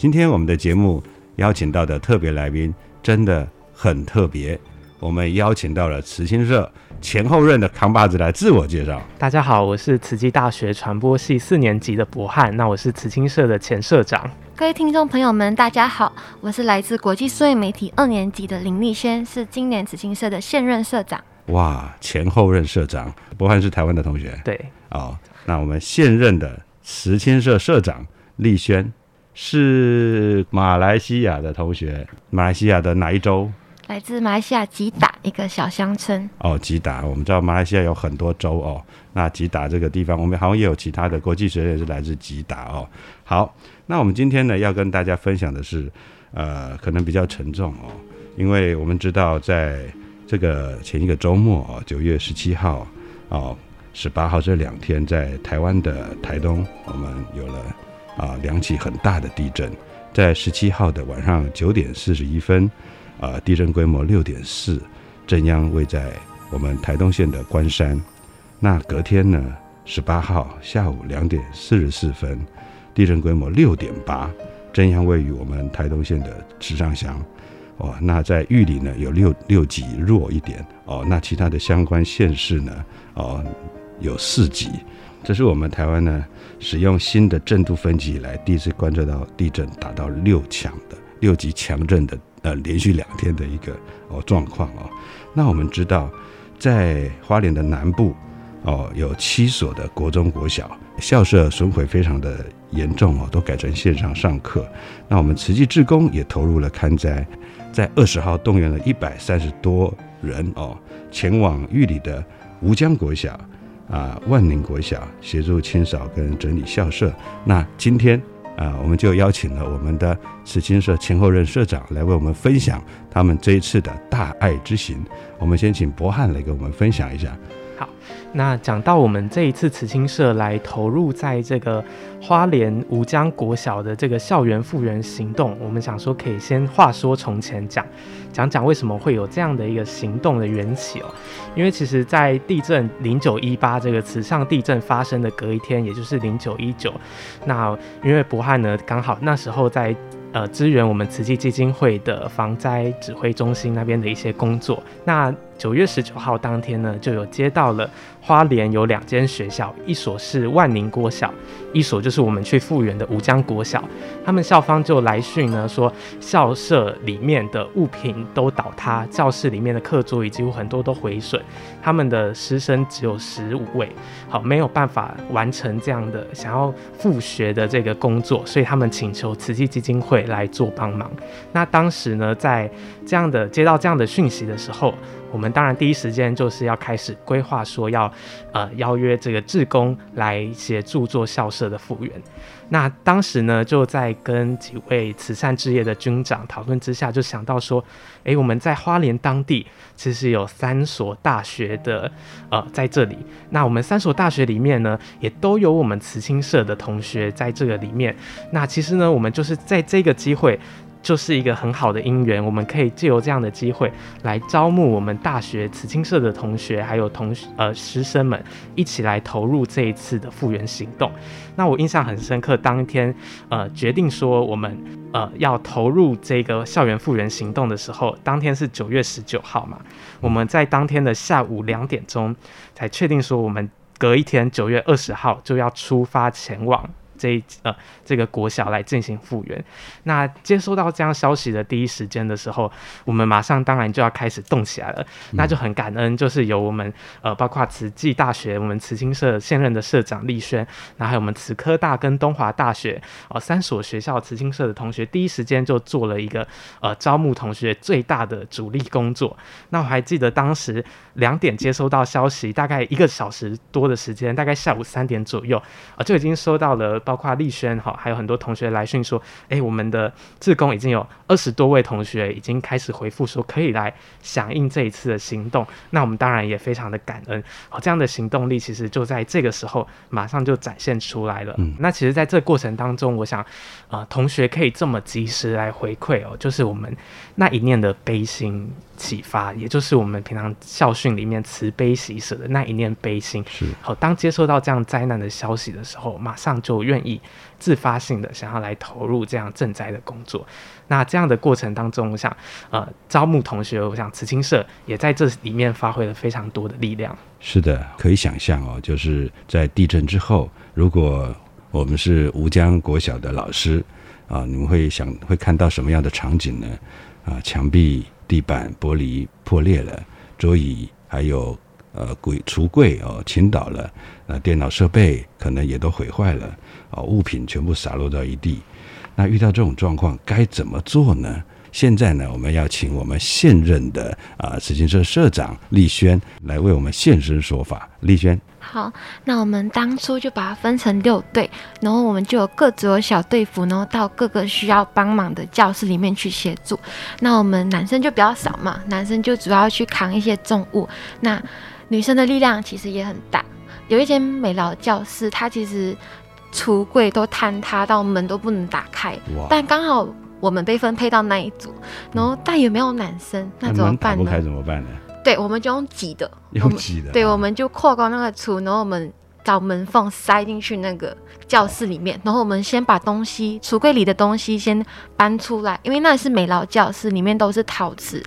今天我们的节目邀请到的特别来宾真的很特别，我们邀请到了慈青社前后任的扛把子来自我介绍。大家好，我是慈济大学传播系四年级的博翰，那我是慈青社的前社长。各位听众朋友们，大家好，我是来自国际数位媒体二年级的林立轩，是今年慈青社的现任社长。哇，前后任社长，博翰是台湾的同学。对，哦，那我们现任的慈青社社长立轩。是马来西亚的同学，马来西亚的哪一州？来自马来西亚吉打一个小乡村。哦，吉打，我们知道马来西亚有很多州哦。那吉打这个地方，我们好像也有其他的国际学生是来自吉打哦。好，那我们今天呢要跟大家分享的是，呃，可能比较沉重哦，因为我们知道在这个前一个周末哦，九月十七号哦，十八号这两天，在台湾的台东，我们有了。啊，两起很大的地震，在十七号的晚上九点四十一分，啊，地震规模六点四，震央位在我们台东县的关山。那隔天呢，十八号下午两点四十四分，地震规模六点八，震央位于我们台东县的池上乡。哦，那在玉里呢有六六级弱一点哦，那其他的相关县市呢，哦，有四级。这是我们台湾呢使用新的震度分级以来第一次观测到地震达到六强的六级强震的呃连续两天的一个哦状况哦。那我们知道，在花莲的南部哦有七所的国中国小校舍损毁非常的严重哦，都改成线上上课。那我们慈济志工也投入了勘灾，在二十号动员了一百三十多人哦前往玉里的吴江国小。啊，万宁国小协助清扫跟整理校舍。那今天啊，我们就邀请了我们的慈青社前后任社长来为我们分享他们这一次的大爱之行。我们先请博翰来给我们分享一下。好。那讲到我们这一次慈青社来投入在这个花莲吴江国小的这个校园复原行动，我们想说可以先话说从前讲，讲讲为什么会有这样的一个行动的缘起哦。因为其实，在地震零九一八这个慈上地震发生的隔一天，也就是零九一九，那因为博汉呢刚好那时候在。呃，支援我们慈济基金会的防灾指挥中心那边的一些工作。那九月十九号当天呢，就有接到了花莲有两间学校，一所是万宁国小，一所就是我们去复原的吴江国小。他们校方就来讯呢，说校舍里面的物品都倒塌，教室里面的课桌椅几乎很多都毁损，他们的师生只有十五位，好没有办法完成这样的想要复学的这个工作，所以他们请求慈济基金会来做帮忙。那当时呢，在这样的接到这样的讯息的时候，我们当然第一时间就是要开始规划，说要呃邀约这个志工来协助做校舍的复原。那当时呢，就在跟几位慈善事业的军长讨论之下，就想到说，诶，我们在花莲当地其实有三所大学的，呃，在这里。那我们三所大学里面呢，也都有我们慈青社的同学在这个里面。那其实呢，我们就是在这个机会。就是一个很好的因缘，我们可以借由这样的机会来招募我们大学慈青社的同学，还有同呃师生们一起来投入这一次的复原行动。那我印象很深刻，当天呃决定说我们呃要投入这个校园复原行动的时候，当天是九月十九号嘛，我们在当天的下午两点钟才确定说我们隔一天九月二十号就要出发前往。这呃这个国小来进行复原，那接收到这样消息的第一时间的时候，我们马上当然就要开始动起来了。那就很感恩，就是由我们呃包括慈济大学我们慈青社现任的社长立轩，然后还有我们慈科大跟东华大学哦三所学校慈青社的同学，第一时间就做了一个呃招募同学最大的主力工作。那我还记得当时两点接收到消息，大概一个小时多的时间，大概下午三点左右啊就已经收到了。包括丽轩哈，还有很多同学来讯说，哎，我们的志工已经有二十多位同学已经开始回复说可以来响应这一次的行动。那我们当然也非常的感恩，好，这样的行动力其实就在这个时候马上就展现出来了。嗯，那其实在这过程当中，我想，啊，同学可以这么及时来回馈哦，就是我们那一念的悲心。启发，也就是我们平常校训里面慈悲喜舍的那一念悲心。是好，当接收到这样灾难的消息的时候，马上就愿意自发性的想要来投入这样赈灾的工作。那这样的过程当中，我想，呃，招募同学，我想慈青社也在这里面发挥了非常多的力量。是的，可以想象哦，就是在地震之后，如果我们是吴江国小的老师啊，你们会想会看到什么样的场景呢？啊，墙壁。地板玻璃破裂了，桌椅还有呃柜橱柜哦倾倒了，那电脑设备可能也都毁坏了，啊物品全部洒落到一地。那遇到这种状况该怎么做呢？现在呢，我们要请我们现任的啊慈青社社长丽轩来为我们现身说法。丽轩。好，那我们当初就把它分成六队，然后我们就有各组有小队服，然后到各个需要帮忙的教室里面去协助。那我们男生就比较少嘛，男生就主要去扛一些重物。那女生的力量其实也很大。有一间美劳教室，它其实橱柜都坍塌到门都不能打开，但刚好我们被分配到那一组，然后但也没有男生，那怎么办呢？不开怎么办呢？对，我们就用挤的，用挤的。对，我们就扩高那个橱，然后我们找门缝塞进去那个教室里面，然后我们先把东西橱柜里的东西先搬出来，因为那是美劳教室，里面都是陶瓷。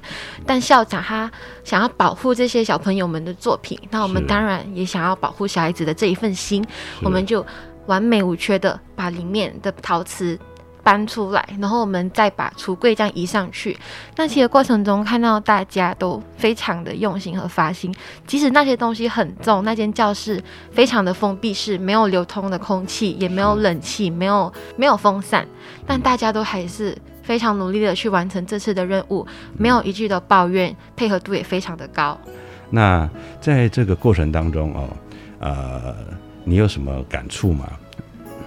但校长他想要保护这些小朋友们的作品，那我们当然也想要保护小孩子的这一份心，我们就完美无缺的把里面的陶瓷。搬出来，然后我们再把橱柜这样移上去。那其实过程中看到大家都非常的用心和发心，即使那些东西很重，那间教室非常的封闭式，没有流通的空气，也没有冷气，没有没有风扇，但大家都还是非常努力的去完成这次的任务，没有一句的抱怨，配合度也非常的高。那在这个过程当中哦，呃，你有什么感触吗？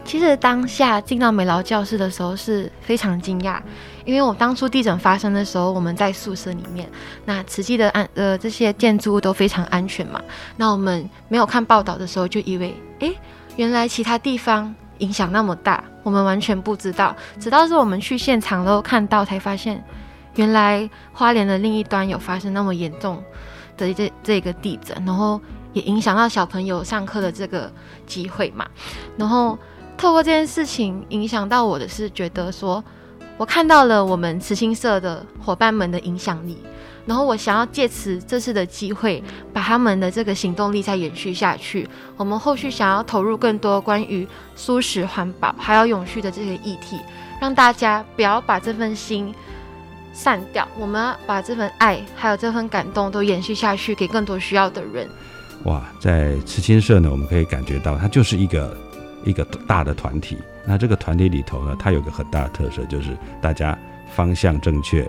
其实当下进到美劳教室的时候是非常惊讶，因为我当初地震发生的时候，我们在宿舍里面，那实际的安呃这些建筑物都非常安全嘛。那我们没有看报道的时候，就以为哎，原来其他地方影响那么大，我们完全不知道。直到是我们去现场后看到，才发现原来花莲的另一端有发生那么严重的这这个地震，然后也影响到小朋友上课的这个机会嘛，然后。透过这件事情影响到我的是，觉得说，我看到了我们慈心社的伙伴们的影响力，然后我想要借此这次的机会，把他们的这个行动力再延续下去。我们后续想要投入更多关于舒适环保还有永续的这些议题，让大家不要把这份心散掉，我们要把这份爱还有这份感动都延续下去，给更多需要的人。哇，在慈心社呢，我们可以感觉到它就是一个。一个大的团体，那这个团体里头呢，它有个很大的特色，就是大家方向正确，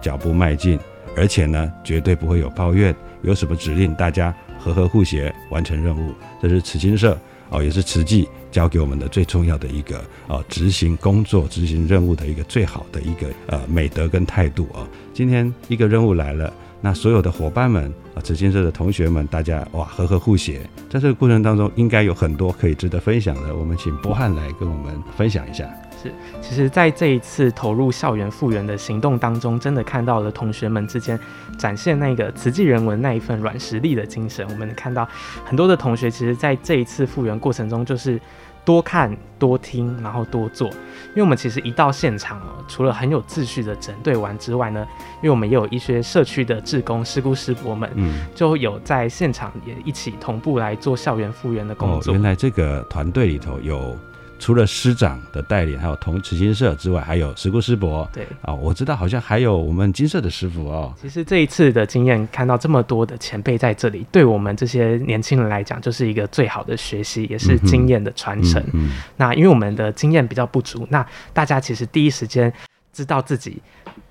脚步迈进，而且呢，绝对不会有抱怨。有什么指令，大家和和互协完成任务。这是慈青社哦，也是慈济教给我们的最重要的一个哦，执行工作、执行任务的一个最好的一个呃美德跟态度啊。今天一个任务来了，那所有的伙伴们啊，慈青社的同学们，大家哇和和互协，在这个过程当中，应该有很多可以值得分享的。我们请波汉来跟我们分享一下。是，其实，在这一次投入校园复原的行动当中，真的看到了同学们之间展现那个慈济人文那一份软实力的精神。我们看到很多的同学，其实在这一次复原过程中，就是多看、多听，然后多做。因为我们其实一到现场哦，除了很有秩序的整队完之外呢，因为我们也有一些社区的志工师姑师伯们，嗯，就有在现场也一起同步来做校园复原的工作。原来这个团队里头有。除了师长的带领，还有同慈心社之外，还有石姑师伯。对啊，我知道好像还有我们金色的师傅哦。其实这一次的经验，看到这么多的前辈在这里，对我们这些年轻人来讲，就是一个最好的学习，也是经验的传承。那因为我们的经验比较不足，那大家其实第一时间知道自己。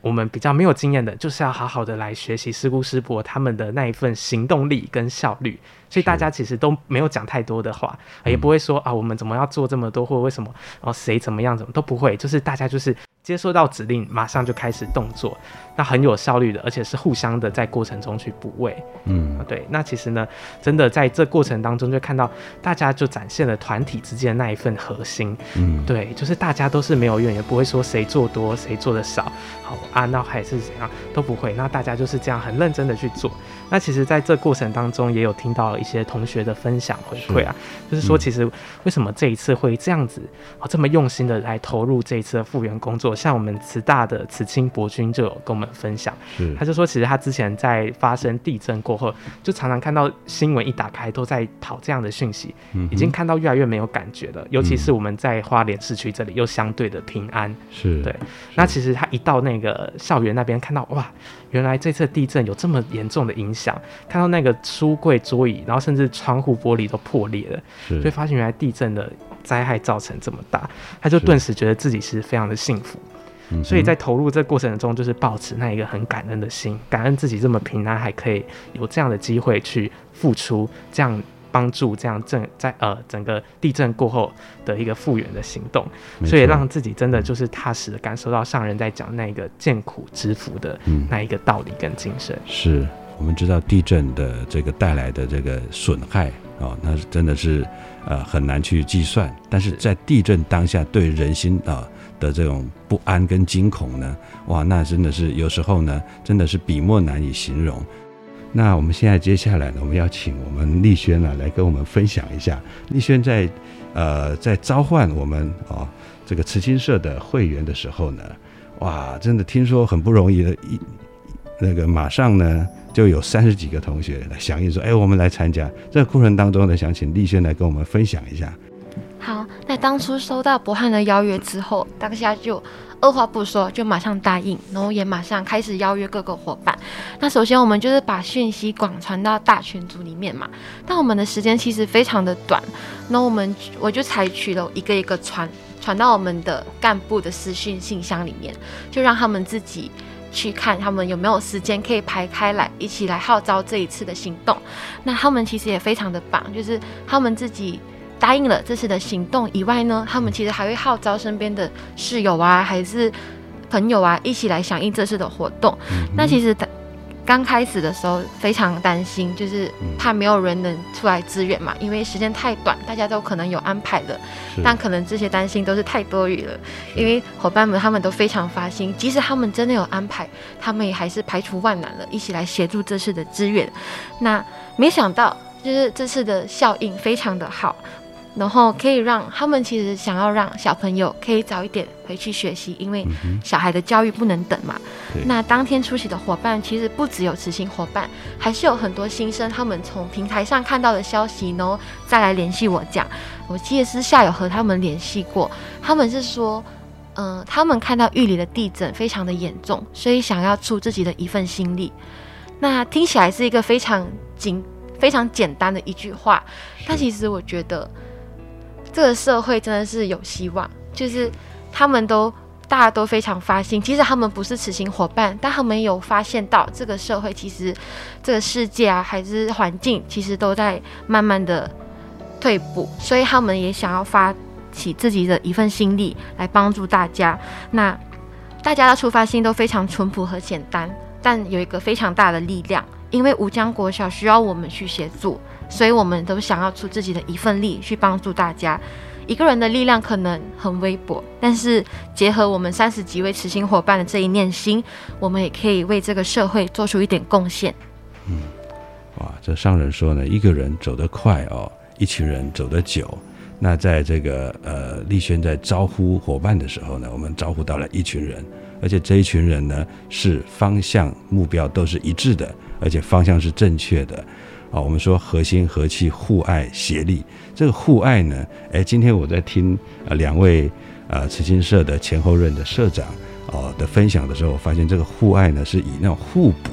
我们比较没有经验的，就是要好好的来学习师姑师伯他们的那一份行动力跟效率，所以大家其实都没有讲太多的话，也不会说啊，我们怎么要做这么多，或者为什么，然后谁怎么样，怎么都不会，就是大家就是。接收到指令，马上就开始动作，那很有效率的，而且是互相的在过程中去补位。嗯，对。那其实呢，真的在这过程当中，就看到大家就展现了团体之间的那一份核心。嗯，对，就是大家都是没有怨言，不会说谁做多谁做的少，好啊，那还是怎样都不会。那大家就是这样很认真的去做。那其实在这过程当中，也有听到一些同学的分享回馈啊，就是说其实为什么这一次会这样子啊这么用心的来投入这一次的复原工作。像我们慈大的慈青博君就有跟我们分享，他就说，其实他之前在发生地震过后，就常常看到新闻一打开都在跑这样的讯息，已经看到越来越没有感觉了。尤其是我们在花莲市区这里又相对的平安，是对。那其实他一到那个校园那边，看到哇，原来这次地震有这么严重的影响，看到那个书柜桌椅，然后甚至窗户玻璃都破裂了，所以发现原来地震的。灾害造成这么大，他就顿时觉得自己是非常的幸福，所以在投入这过程中，就是保持那一个很感恩的心，感恩自己这么平安，还可以有这样的机会去付出，这样帮助，这样正在呃整个地震过后的一个复原的行动，所以让自己真的就是踏实的感受到上人在讲那个见苦知福的那一个道理跟精神。是我们知道地震的这个带来的这个损害啊，那是真的是。呃，很难去计算，但是在地震当下，对人心啊的这种不安跟惊恐呢，哇，那真的是有时候呢，真的是笔墨难以形容。那我们现在接下来呢，我们要请我们丽轩呢来跟我们分享一下，丽轩在呃在召唤我们啊这个慈青社的会员的时候呢，哇，真的听说很不容易的，一那个马上呢。就有三十几个同学来响应说：“哎，我们来参加。”这个过程当中呢，想请丽轩来跟我们分享一下。好，那当初收到博汉的邀约之后，当下就二话不说，就马上答应，然后也马上开始邀约各个伙伴。那首先我们就是把讯息广传到大群组里面嘛。但我们的时间其实非常的短，那我们我就采取了一个一个传传到我们的干部的私讯信箱里面，就让他们自己。去看他们有没有时间可以排开来一起来号召这一次的行动。那他们其实也非常的棒，就是他们自己答应了这次的行动以外呢，他们其实还会号召身边的室友啊，还是朋友啊，一起来响应这次的活动。那其实他。刚开始的时候非常担心，就是怕没有人能出来支援嘛，因为时间太短，大家都可能有安排的，但可能这些担心都是太多余了，因为伙伴们他们都非常发心，即使他们真的有安排，他们也还是排除万难了，一起来协助这次的支援。那没想到，就是这次的效应非常的好。然后可以让他们其实想要让小朋友可以早一点回去学习，因为小孩的教育不能等嘛。那当天出席的伙伴其实不只有执行伙伴，还是有很多新生，他们从平台上看到的消息，然后再来联系我讲。我记得私下有和他们联系过，他们是说，嗯，他们看到玉里的地震非常的严重，所以想要出自己的一份心力。那听起来是一个非常简、非常简单的一句话，但其实我觉得。这个社会真的是有希望，就是他们都大家都非常发心，其实他们不是此行伙伴，但他们有发现到这个社会其实这个世界啊，还是环境，其实都在慢慢的退步，所以他们也想要发起自己的一份心力来帮助大家。那大家的出发心都非常淳朴和简单，但有一个非常大的力量，因为吴江国小需要我们去协助，所以我们都想要出自己的一份力去帮助大家。一个人的力量可能很微薄，但是结合我们三十几位慈心伙伴的这一念心，我们也可以为这个社会做出一点贡献。嗯，哇，这上人说呢，一个人走得快哦，一群人走得久。那在这个呃，立轩在招呼伙伴的时候呢，我们招呼到了一群人，而且这一群人呢是方向目标都是一致的，而且方向是正确的。啊，我们说和心和气、互爱协力。这个互爱呢，哎，今天我在听呃两位呃慈心社的前后任的社长哦的分享的时候，我发现这个互爱呢是以那种互补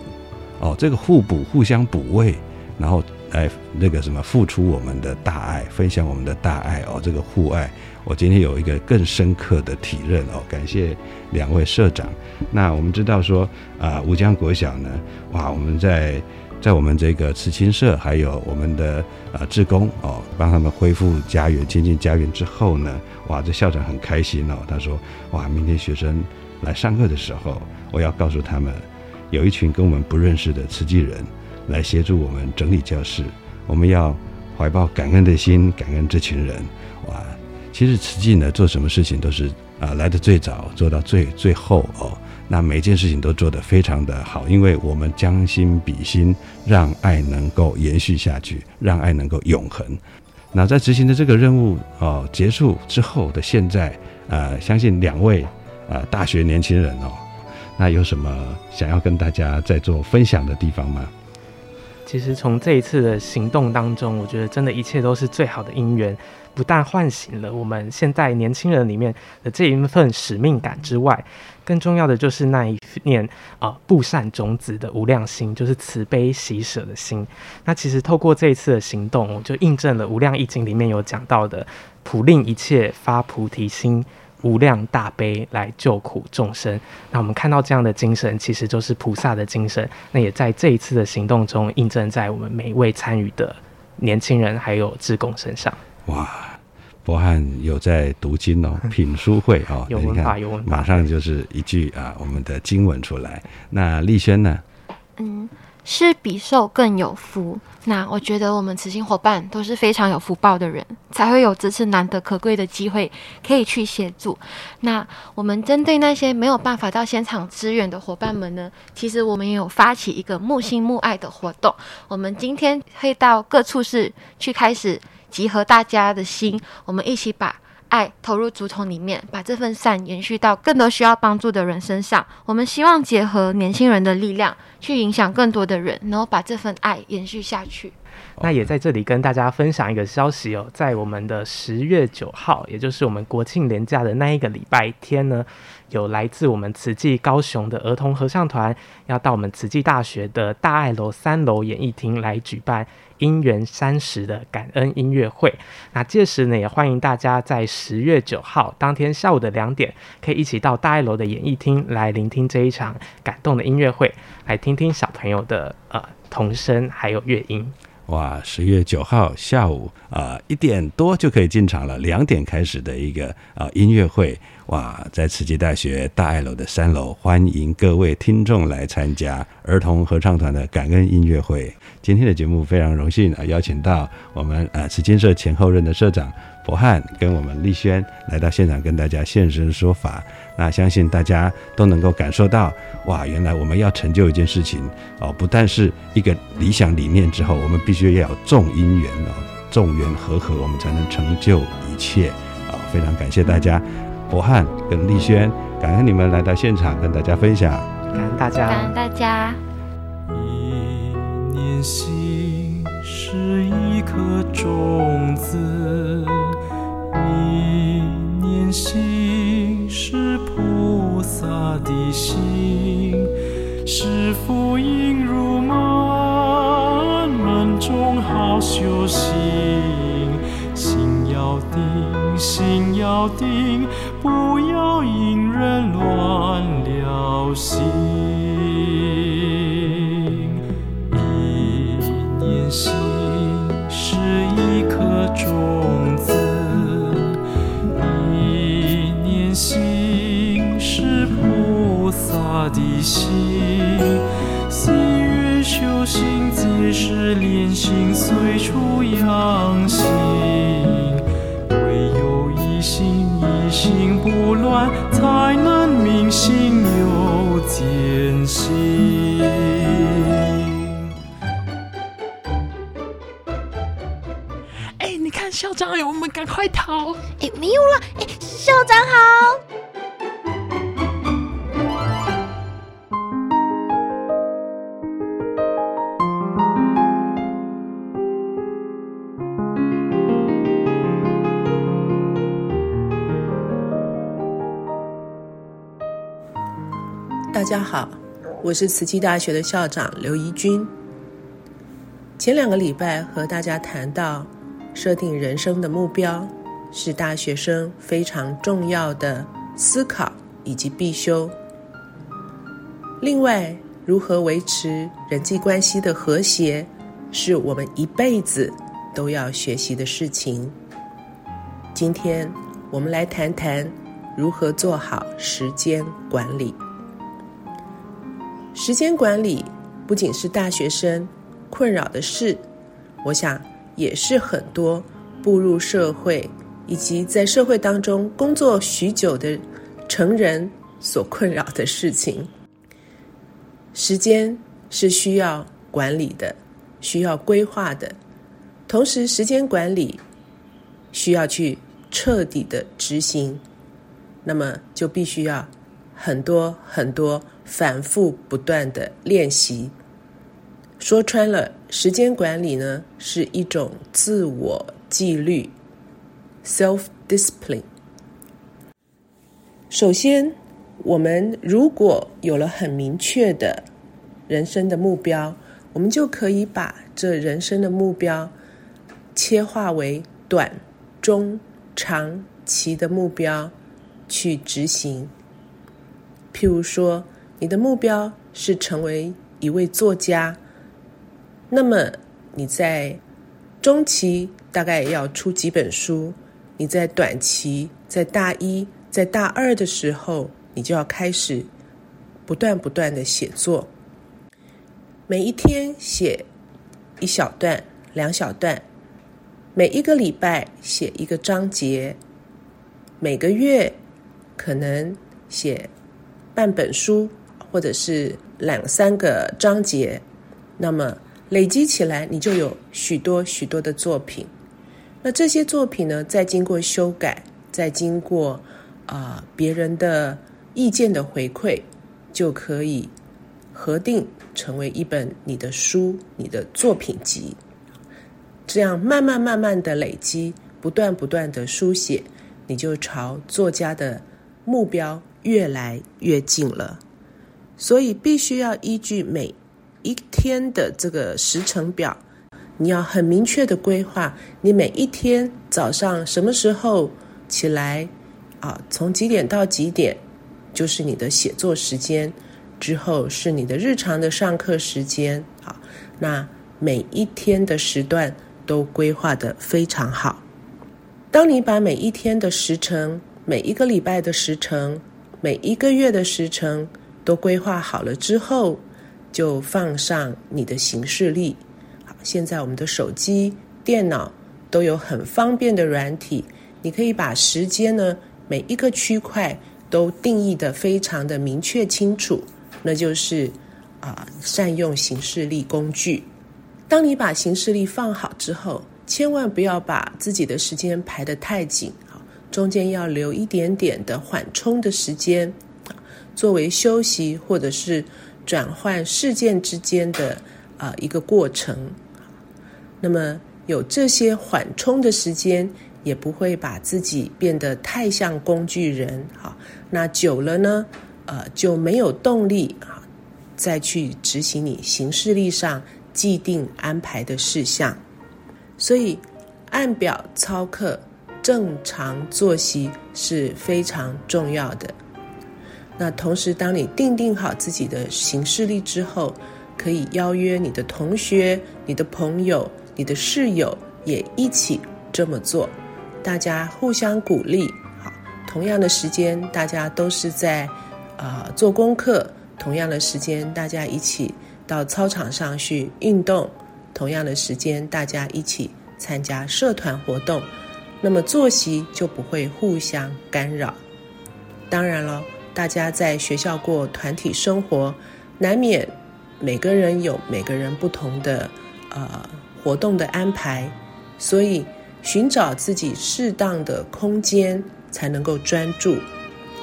哦，这个互补互相补位，然后来那个什么付出我们的大爱，分享我们的大爱哦，这个互爱，我今天有一个更深刻的体认哦，感谢两位社长。那我们知道说啊，吴江国小呢，哇，我们在。在我们这个慈青社，还有我们的呃志工哦，帮他们恢复家园、亲近家园之后呢，哇，这校长很开心哦。他说：哇，明天学生来上课的时候，我要告诉他们，有一群跟我们不认识的慈济人来协助我们整理教室。我们要怀抱感恩的心，感恩这群人。哇，其实慈济呢，做什么事情都是啊，来的最早，做到最最后哦。那每件事情都做得非常的好，因为我们将心比心，让爱能够延续下去，让爱能够永恒。那在执行的这个任务哦结束之后的现在，呃，相信两位呃大学年轻人哦，那有什么想要跟大家在做分享的地方吗？其实从这一次的行动当中，我觉得真的一切都是最好的因缘。不但唤醒了我们现在年轻人里面的这一份使命感之外，更重要的就是那一念啊布善种子的无量心，就是慈悲喜舍的心。那其实透过这一次的行动，我就印证了《无量易经》里面有讲到的“普令一切发菩提心，无量大悲来救苦众生”。那我们看到这样的精神，其实就是菩萨的精神。那也在这一次的行动中印证在我们每一位参与的年轻人还有志工身上。哇，博翰有在读经哦，品书会哦，有文化有文法，马上就是一句啊，我们的经文出来。那丽轩呢？嗯，是比受更有福。那我觉得我们慈心伙伴都是非常有福报的人，才会有这次难得可贵的机会可以去协助。那我们针对那些没有办法到现场支援的伙伴们呢，其实我们也有发起一个木心木爱的活动。我们今天会到各处室去开始。集合大家的心，我们一起把爱投入竹筒里面，把这份善延续到更多需要帮助的人身上。我们希望结合年轻人的力量，去影响更多的人，然后把这份爱延续下去。那也在这里跟大家分享一个消息哦，在我们的十月九号，也就是我们国庆连假的那一个礼拜天呢，有来自我们慈济高雄的儿童合唱团，要到我们慈济大学的大爱楼三楼演艺厅来举办。姻缘三十的感恩音乐会，那届时呢，也欢迎大家在十月九号当天下午的两点，可以一起到大爱楼的演艺厅来聆听这一场感动的音乐会，来听听小朋友的呃童声还有乐音。哇，十月九号下午啊一点多就可以进场了，两点开始的一个啊音乐会。哇，在慈济大学大爱楼的三楼，欢迎各位听众来参加儿童合唱团的感恩音乐会。今天的节目非常荣幸啊，邀请到我们呃慈金社前后任的社长博翰跟我们丽轩来到现场跟大家现身说法。那相信大家都能够感受到，哇，原来我们要成就一件事情哦，不但是一个理想理念之后，我们必须要有众因缘哦，众缘和合，我们才能成就一切啊！非常感谢大家。博翰跟丽轩，感恩你们来到现场跟大家分享，感恩大家，感恩大家。一念心是一颗种子，一念心是菩萨的心，是福音如满门中好修行。心要定，心要定，了校长，我们赶快逃！哎，没有了！哎，校长好。大家好，我是慈济大学的校长刘怡君。前两个礼拜和大家谈到，设定人生的目标是大学生非常重要的思考以及必修。另外，如何维持人际关系的和谐，是我们一辈子都要学习的事情。今天我们来谈谈如何做好时间管理。时间管理不仅是大学生困扰的事，我想也是很多步入社会以及在社会当中工作许久的成人所困扰的事情。时间是需要管理的，需要规划的，同时时间管理需要去彻底的执行，那么就必须要很多很多。反复不断的练习，说穿了，时间管理呢是一种自我纪律 （self discipline）。首先，我们如果有了很明确的人生的目标，我们就可以把这人生的目标切化为短、中、长期的目标去执行。譬如说，你的目标是成为一位作家，那么你在中期大概要出几本书，你在短期在大一、在大二的时候，你就要开始不断不断的写作，每一天写一小段、两小段，每一个礼拜写一个章节，每个月可能写半本书。或者是两三个章节，那么累积起来，你就有许多许多的作品。那这些作品呢，再经过修改，再经过啊别人的意见的回馈，就可以核定成为一本你的书、你的作品集。这样慢慢慢慢的累积，不断不断的书写，你就朝作家的目标越来越近了。所以必须要依据每一天的这个时程表，你要很明确的规划，你每一天早上什么时候起来，啊，从几点到几点就是你的写作时间，之后是你的日常的上课时间，啊，那每一天的时段都规划的非常好。当你把每一天的时程、每一个礼拜的时程、每一个月的时程，都规划好了之后，就放上你的行事历。好，现在我们的手机、电脑都有很方便的软体，你可以把时间呢每一个区块都定义的非常的明确清楚，那就是啊善用行事历工具。当你把行事历放好之后，千万不要把自己的时间排得太紧，好，中间要留一点点的缓冲的时间。作为休息或者是转换事件之间的啊一个过程，那么有这些缓冲的时间，也不会把自己变得太像工具人。好，那久了呢，呃就没有动力啊，再去执行你行事历上既定安排的事项。所以按表操课正常作息是非常重要的。那同时，当你定定好自己的行事历之后，可以邀约你的同学、你的朋友、你的室友也一起这么做，大家互相鼓励。好，同样的时间，大家都是在啊做功课；同样的时间，大家一起到操场上去运动；同样的时间，大家一起参加社团活动。那么作息就不会互相干扰。当然了。大家在学校过团体生活，难免每个人有每个人不同的呃活动的安排，所以寻找自己适当的空间才能够专注。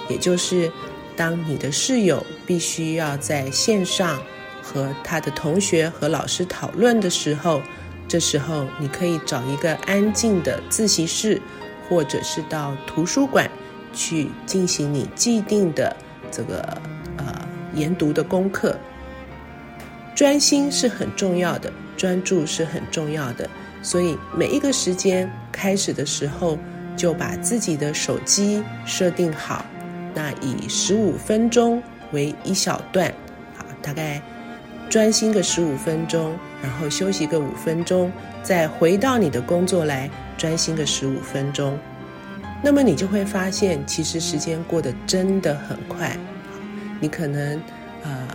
也就是当你的室友必须要在线上和他的同学和老师讨论的时候，这时候你可以找一个安静的自习室，或者是到图书馆。去进行你既定的这个呃研读的功课，专心是很重要的，专注是很重要的。所以每一个时间开始的时候，就把自己的手机设定好，那以十五分钟为一小段，好，大概专心个十五分钟，然后休息个五分钟，再回到你的工作来专心个十五分钟。那么你就会发现，其实时间过得真的很快。你可能呃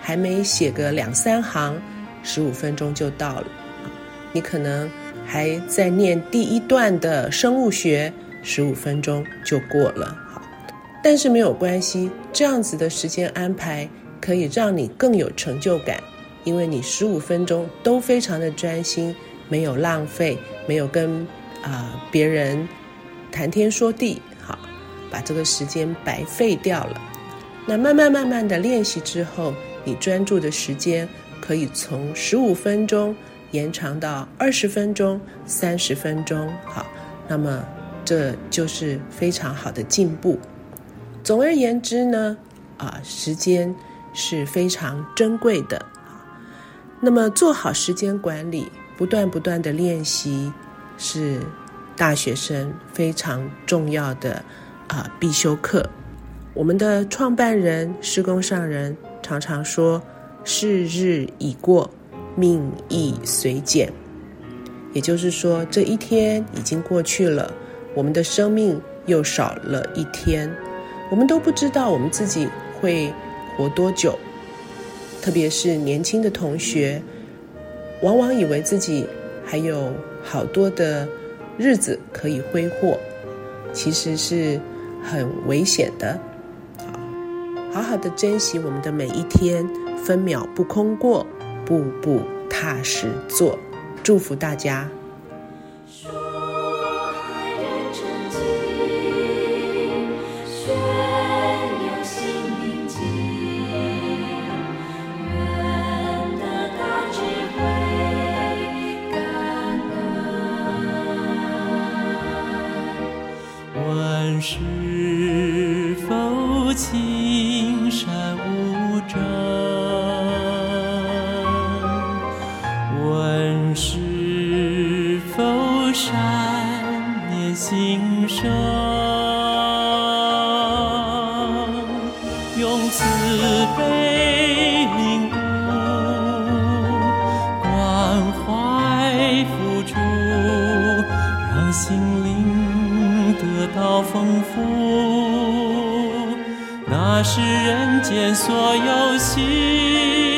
还没写个两三行，十五分钟就到了。你可能还在念第一段的生物学，十五分钟就过了。但是没有关系，这样子的时间安排可以让你更有成就感，因为你十五分钟都非常的专心，没有浪费，没有跟啊别人。谈天说地，好，把这个时间白费掉了。那慢慢慢慢的练习之后，你专注的时间可以从十五分钟延长到二十分钟、三十分钟，好，那么这就是非常好的进步。总而言之呢，啊，时间是非常珍贵的，那么做好时间管理，不断不断的练习是。大学生非常重要的啊必修课。我们的创办人施工上人常常说：“是日已过，命亦随减。”也就是说，这一天已经过去了，我们的生命又少了一天。我们都不知道我们自己会活多久，特别是年轻的同学，往往以为自己还有好多的。日子可以挥霍，其实是很危险的。好，好的珍惜我们的每一天，分秒不空过，步步踏实做。祝福大家。心灵得到丰富，那是人间所有幸福。